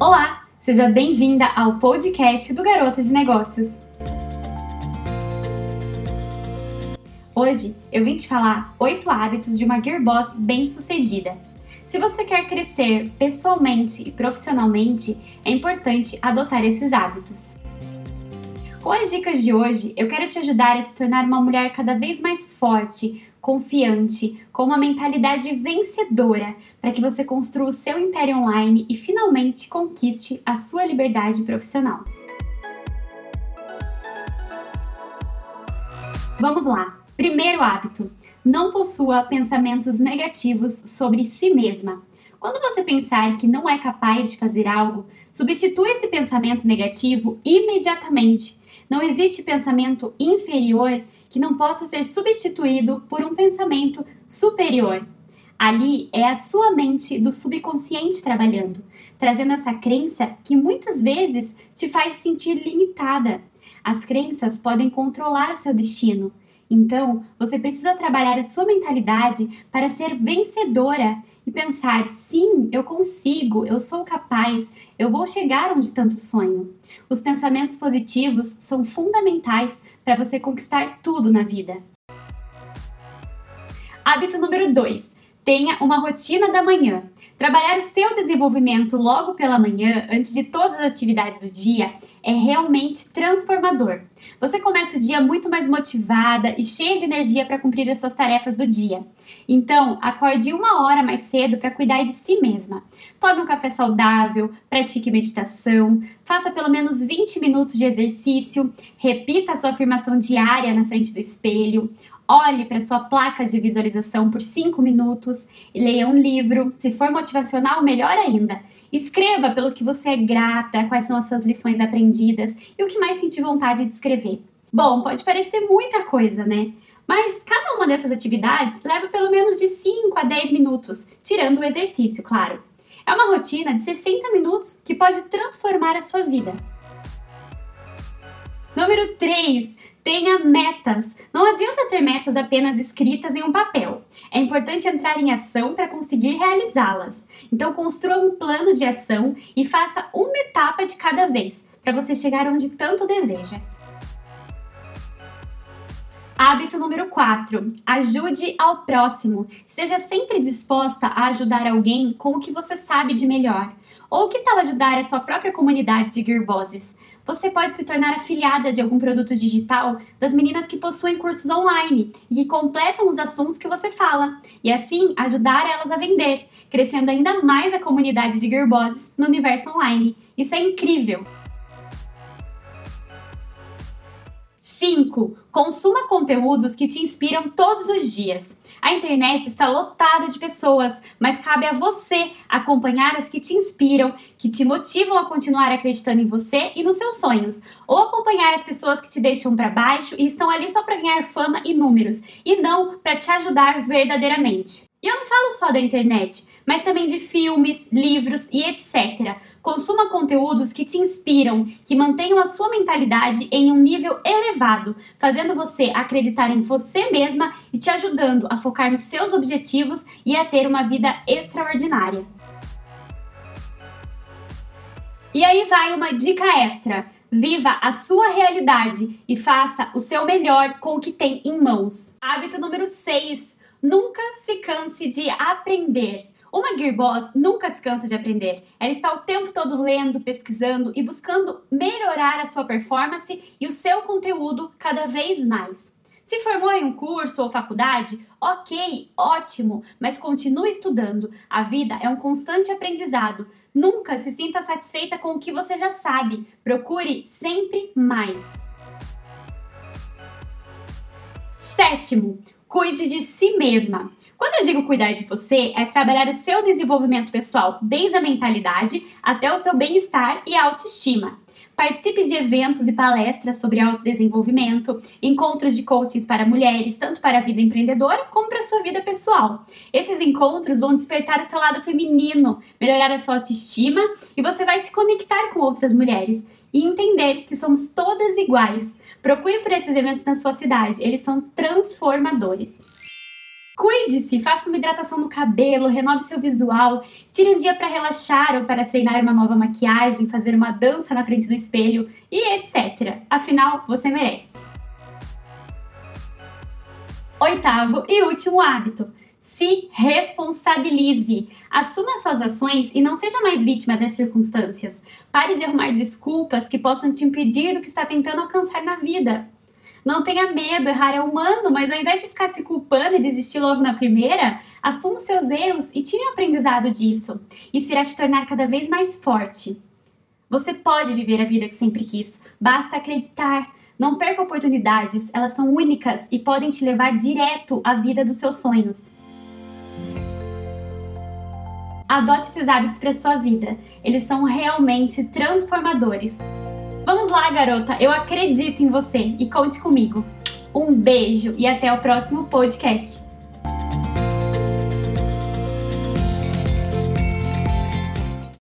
Olá, seja bem-vinda ao podcast do Garota de Negócios. Hoje eu vim te falar 8 hábitos de uma Gearboss bem-sucedida. Se você quer crescer pessoalmente e profissionalmente, é importante adotar esses hábitos. Com as dicas de hoje, eu quero te ajudar a se tornar uma mulher cada vez mais forte, confiante, com uma mentalidade vencedora, para que você construa o seu império online e finalmente conquiste a sua liberdade profissional. Vamos lá! Primeiro hábito: não possua pensamentos negativos sobre si mesma. Quando você pensar que não é capaz de fazer algo, substitua esse pensamento negativo imediatamente. Não existe pensamento inferior que não possa ser substituído por um pensamento superior. Ali é a sua mente do subconsciente trabalhando, trazendo essa crença que muitas vezes te faz se sentir limitada. As crenças podem controlar o seu destino. Então, você precisa trabalhar a sua mentalidade para ser vencedora e pensar: sim, eu consigo, eu sou capaz, eu vou chegar onde tanto sonho. Os pensamentos positivos são fundamentais para você conquistar tudo na vida. Hábito número 2: tenha uma rotina da manhã. Trabalhar o seu desenvolvimento logo pela manhã, antes de todas as atividades do dia, é realmente transformador. Você começa o dia muito mais motivada e cheia de energia para cumprir as suas tarefas do dia. Então, acorde uma hora mais cedo para cuidar de si mesma. Tome um café saudável, pratique meditação, faça pelo menos 20 minutos de exercício, repita a sua afirmação diária na frente do espelho, Olhe para sua placa de visualização por 5 minutos e leia um livro. Se for motivacional, melhor ainda. Escreva pelo que você é grata, quais são as suas lições aprendidas e o que mais sentir vontade de escrever. Bom, pode parecer muita coisa, né? Mas cada uma dessas atividades leva pelo menos de 5 a 10 minutos, tirando o exercício, claro. É uma rotina de 60 minutos que pode transformar a sua vida. Número 3. Tenha metas. Não adianta ter metas apenas escritas em um papel. É importante entrar em ação para conseguir realizá-las. Então, construa um plano de ação e faça uma etapa de cada vez para você chegar onde tanto deseja. Hábito número 4. Ajude ao próximo. Seja sempre disposta a ajudar alguém com o que você sabe de melhor. Ou que tal ajudar a sua própria comunidade de gearbosses? Você pode se tornar afiliada de algum produto digital das meninas que possuem cursos online e que completam os assuntos que você fala, e assim ajudar elas a vender, crescendo ainda mais a comunidade de gearbosses no universo online. Isso é incrível! 5. Consuma conteúdos que te inspiram todos os dias. A internet está lotada de pessoas, mas cabe a você acompanhar as que te inspiram, que te motivam a continuar acreditando em você e nos seus sonhos, ou acompanhar as pessoas que te deixam para baixo e estão ali só para ganhar fama e números, e não para te ajudar verdadeiramente. E eu não falo só da internet, mas também de filmes, livros e etc. Consuma conteúdos que te inspiram, que mantenham a sua mentalidade em um nível elevado, fazendo você acreditar em você mesma e te ajudando a focar nos seus objetivos e a ter uma vida extraordinária. E aí vai uma dica extra. Viva a sua realidade e faça o seu melhor com o que tem em mãos. Hábito número 6 Nunca se canse de aprender. Uma Gearboss nunca se cansa de aprender. Ela está o tempo todo lendo, pesquisando e buscando melhorar a sua performance e o seu conteúdo cada vez mais. Se formou em um curso ou faculdade, ok, ótimo, mas continue estudando. A vida é um constante aprendizado. Nunca se sinta satisfeita com o que você já sabe. Procure sempre mais. Sétimo, Cuide de si mesma. Quando eu digo cuidar de você, é trabalhar o seu desenvolvimento pessoal, desde a mentalidade até o seu bem-estar e autoestima. Participe de eventos e palestras sobre autodesenvolvimento, encontros de coaches para mulheres, tanto para a vida empreendedora como para a sua vida pessoal. Esses encontros vão despertar o seu lado feminino, melhorar a sua autoestima e você vai se conectar com outras mulheres e entender que somos todas iguais. Procure por esses eventos na sua cidade, eles são transformadores. Cuide-se, faça uma hidratação no cabelo, renove seu visual, tire um dia para relaxar ou para treinar uma nova maquiagem, fazer uma dança na frente do espelho e etc. Afinal, você merece. Oitavo e último hábito. Se responsabilize. Assuma suas ações e não seja mais vítima das circunstâncias. Pare de arrumar desculpas que possam te impedir do que está tentando alcançar na vida. Não tenha medo, errar é humano, mas ao invés de ficar se culpando e desistir logo na primeira, assuma os seus erros e tire o aprendizado disso. Isso irá te tornar cada vez mais forte. Você pode viver a vida que sempre quis, basta acreditar. Não perca oportunidades, elas são únicas e podem te levar direto à vida dos seus sonhos. Adote esses hábitos para sua vida. Eles são realmente transformadores. Vamos lá, garota. Eu acredito em você e conte comigo. Um beijo e até o próximo podcast.